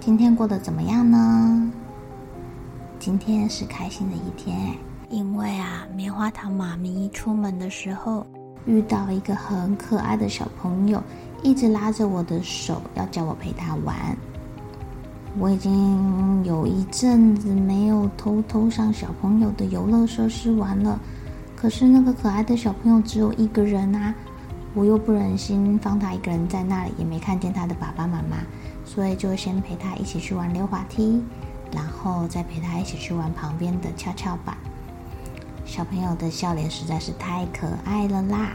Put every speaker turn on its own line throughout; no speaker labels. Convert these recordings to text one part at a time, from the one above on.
今天过得怎么样呢？今天是开心的一天，因为啊，棉花糖妈咪出门的时候遇到一个很可爱的小朋友，一直拉着我的手，要叫我陪他玩。我已经有一阵子没有偷偷上小朋友的游乐设施玩了，可是那个可爱的小朋友只有一个人啊，我又不忍心放他一个人在那里，也没看见他的爸爸妈妈。所以就先陪他一起去玩溜滑梯，然后再陪他一起去玩旁边的跷跷板。小朋友的笑脸实在是太可爱了啦！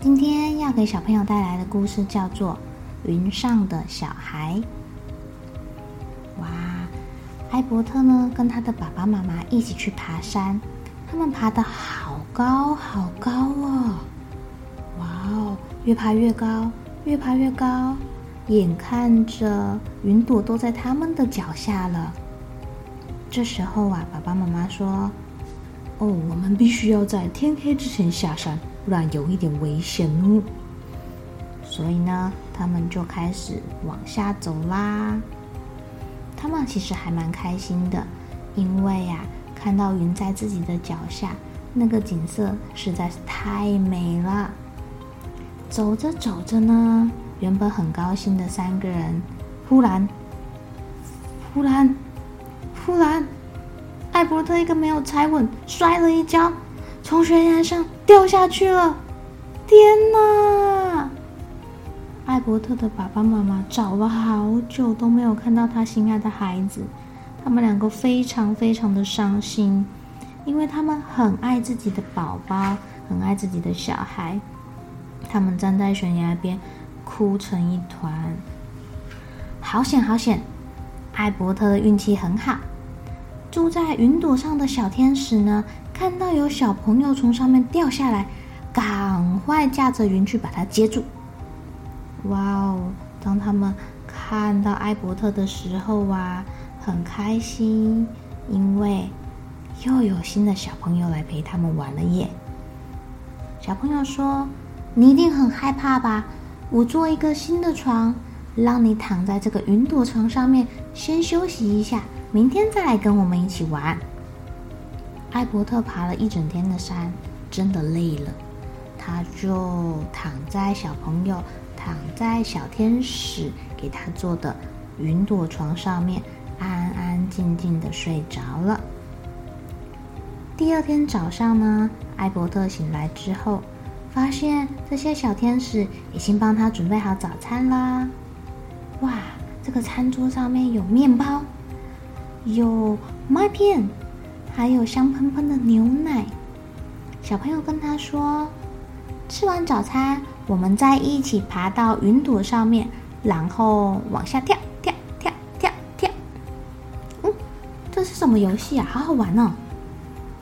今天要给小朋友带来的故事叫做《云上的小孩》。哇，艾伯特呢，跟他的爸爸妈妈一起去爬山，他们爬得好高好高哦！越爬越高，越爬越高。眼看着云朵都在他们的脚下了，这时候啊，爸爸妈妈说：“哦，我们必须要在天黑之前下山，不然有一点危险哦。”所以呢，他们就开始往下走啦。他们其实还蛮开心的，因为呀，看到云在自己的脚下，那个景色实在是太美了。走着走着呢。原本很高兴的三个人，忽然，忽然，忽然，艾伯特一个没有踩稳，摔了一跤，从悬崖上掉下去了。天哪！艾伯特的爸爸妈妈找了好久都没有看到他心爱的孩子，他们两个非常非常的伤心，因为他们很爱自己的宝宝，很爱自己的小孩。他们站在悬崖边。哭成一团，好险好险！艾伯特的运气很好，住在云朵上的小天使呢，看到有小朋友从上面掉下来，赶快驾着云去把他接住。哇哦！当他们看到艾伯特的时候啊，很开心，因为又有新的小朋友来陪他们玩了耶。小朋友说：“你一定很害怕吧？”我做一个新的床，让你躺在这个云朵床上面，先休息一下，明天再来跟我们一起玩。艾伯特爬了一整天的山，真的累了，他就躺在小朋友躺在小天使给他做的云朵床上面，安安静静的睡着了。第二天早上呢，艾伯特醒来之后。发现这些小天使已经帮他准备好早餐啦！哇，这个餐桌上面有面包，有麦片，还有香喷喷的牛奶。小朋友跟他说：“吃完早餐，我们再一起爬到云朵上面，然后往下跳，跳，跳，跳，跳。”嗯，这是什么游戏啊？好好玩哦！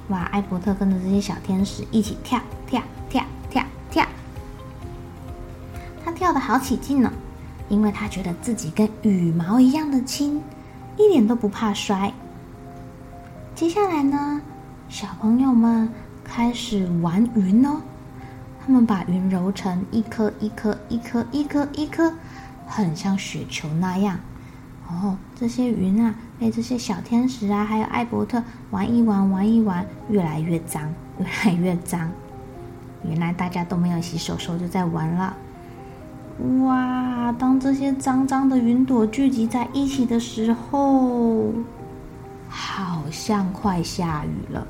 哇，艾伯特跟着这些小天使一起跳，跳，跳。得好起劲呢，因为他觉得自己跟羽毛一样的轻，一点都不怕摔。接下来呢，小朋友们开始玩云哦，他们把云揉成一颗一颗一颗一颗一颗，很像雪球那样。哦，这些云啊，被这些小天使啊，还有艾伯特玩一玩，玩一玩，越来越脏，越来越脏。原来大家都没有洗手，手就在玩了。哇！当这些脏脏的云朵聚集在一起的时候，好像快下雨了。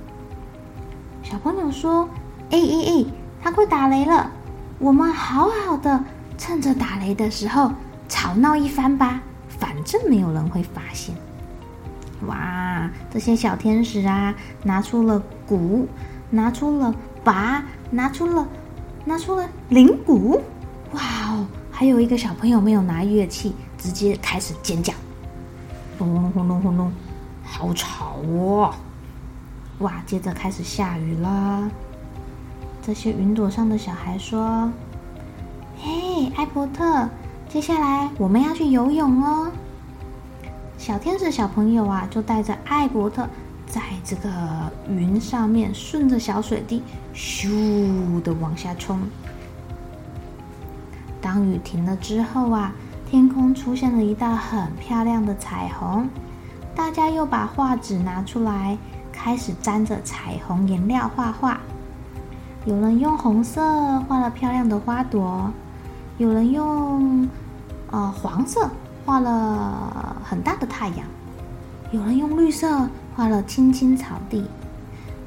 小朋友说：“哎哎哎，它快打雷了，我们好好的趁着打雷的时候吵闹一番吧，反正没有人会发现。”哇，这些小天使啊，拿出了鼓，拿出了拔，拿出了拿出了铃鼓。哇哦，还有一个小朋友没有拿乐器，直接开始尖叫，轰隆轰隆轰隆，好吵哦！哇，接着开始下雨了。这些云朵上的小孩说：“嘿，艾伯特，接下来我们要去游泳哦。”小天使小朋友啊，就带着艾伯特在这个云上面，顺着小水滴咻的往下冲。当雨停了之后啊，天空出现了一道很漂亮的彩虹，大家又把画纸拿出来。开始沾着彩虹颜料画画，有人用红色画了漂亮的花朵，有人用呃黄色画了很大的太阳，有人用绿色画了青青草地，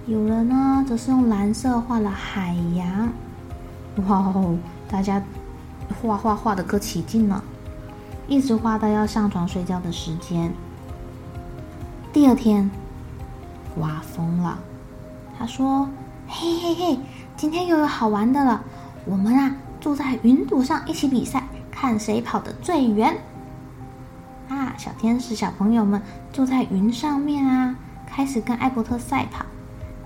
有人呢则是用蓝色画了海洋。哇哦，大家画画画的可起劲了，一直画到要上床睡觉的时间。第二天。刮风了，他说：“嘿嘿嘿，今天又有好玩的了。我们啊，坐在云朵上一起比赛，看谁跑得最远。”啊，小天使小朋友们坐在云上面啊，开始跟艾伯特赛跑。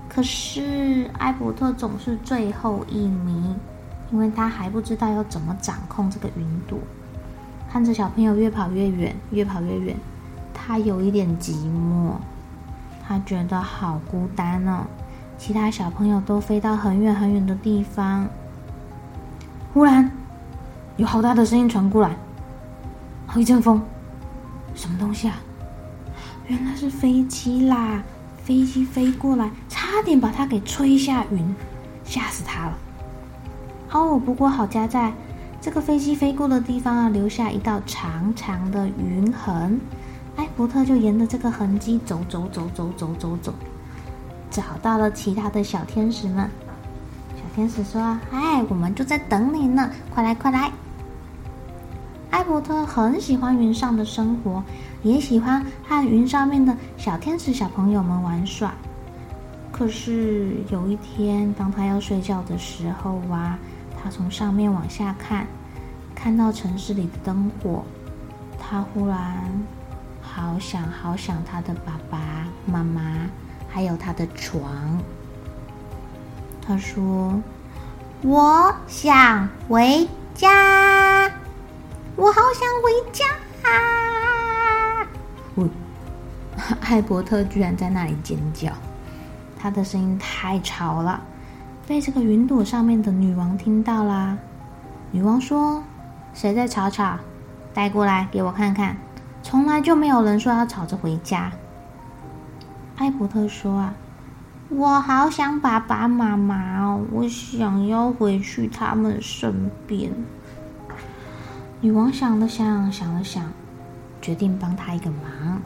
可是艾伯特总是最后一名，因为他还不知道要怎么掌控这个云朵。看着小朋友越跑越远，越跑越远，他有一点寂寞。他觉得好孤单哦，其他小朋友都飞到很远很远的地方。忽然，有好大的声音传过来，好一阵风，什么东西啊？原来是飞机啦！飞机飞过来，差点把他给吹下云，吓死他了。哦，不过好家在，这个飞机飞过的地方啊，留下一道长长的云痕。艾伯特就沿着这个痕迹走走走走走走走，找到了其他的小天使们。小天使说：“哎，我们就在等你呢，快来快来！”艾伯特很喜欢云上的生活，也喜欢和云上面的小天使小朋友们玩耍。可是有一天，当他要睡觉的时候啊，他从上面往下看，看到城市里的灯火，他忽然。好想好想他的爸爸妈妈，还有他的床。他说：“我想回家，我好想回家啊！”我，艾伯特居然在那里尖叫，他的声音太吵了，被这个云朵上面的女王听到啦。女王说：“谁在吵吵？带过来给我看看。”从来就没有人说要吵着回家。艾伯特说：“啊，我好想爸爸妈妈哦，我想要回去他们身边。”女王想了想，想了想，决定帮他一个忙。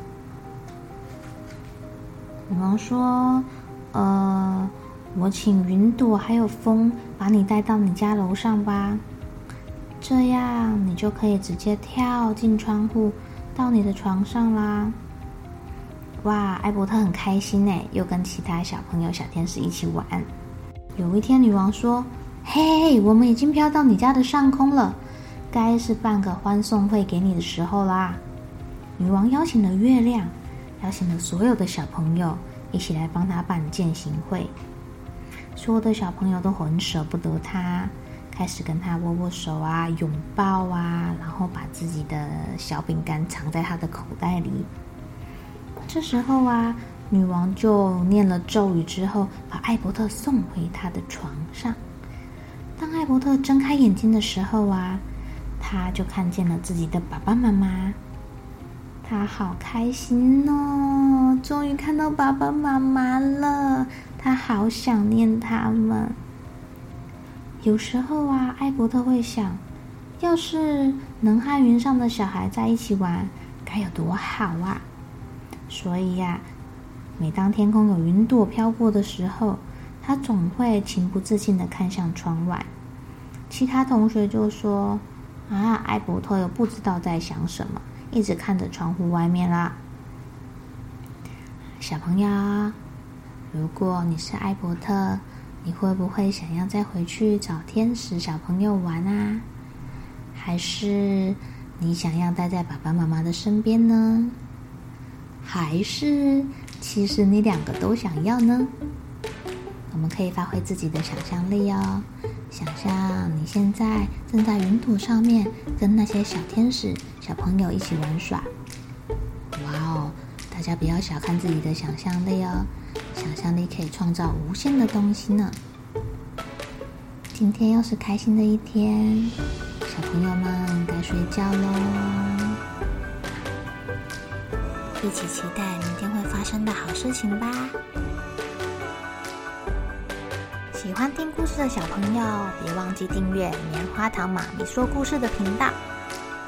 女王说：“呃，我请云朵还有风把你带到你家楼上吧，这样你就可以直接跳进窗户。”到你的床上啦！哇，艾伯特很开心呢，又跟其他小朋友、小天使一起玩。有一天，女王说：“嘿，我们已经飘到你家的上空了，该是办个欢送会给你的时候啦。”女王邀请了月亮，邀请了所有的小朋友一起来帮她办饯行会。所有的小朋友都很舍不得他。开始跟他握握手啊，拥抱啊，然后把自己的小饼干藏在他的口袋里。这时候啊，女王就念了咒语之后，把艾伯特送回他的床上。当艾伯特睁开眼睛的时候啊，他就看见了自己的爸爸妈妈。他好开心哦，终于看到爸爸妈妈了。他好想念他们。有时候啊，艾伯特会想，要是能和云上的小孩在一起玩，该有多好啊！所以呀，每当天空有云朵飘过的时候，他总会情不自禁的看向窗外。其他同学就说：“啊，艾伯特又不知道在想什么，一直看着窗户外面啦。”小朋友，如果你是艾伯特，你会不会想要再回去找天使小朋友玩啊？还是你想要待在爸爸妈妈的身边呢？还是其实你两个都想要呢？我们可以发挥自己的想象力哦，想象你现在正在云朵上面跟那些小天使小朋友一起玩耍。哇哦，大家不要小看自己的想象力哦，想象力可以创造无限的东西呢。今天又是开心的一天，小朋友们该睡觉喽。一起期待明天会发生的好事情吧。喜欢听故事的小朋友，别忘记订阅棉花糖妈咪说故事的频道。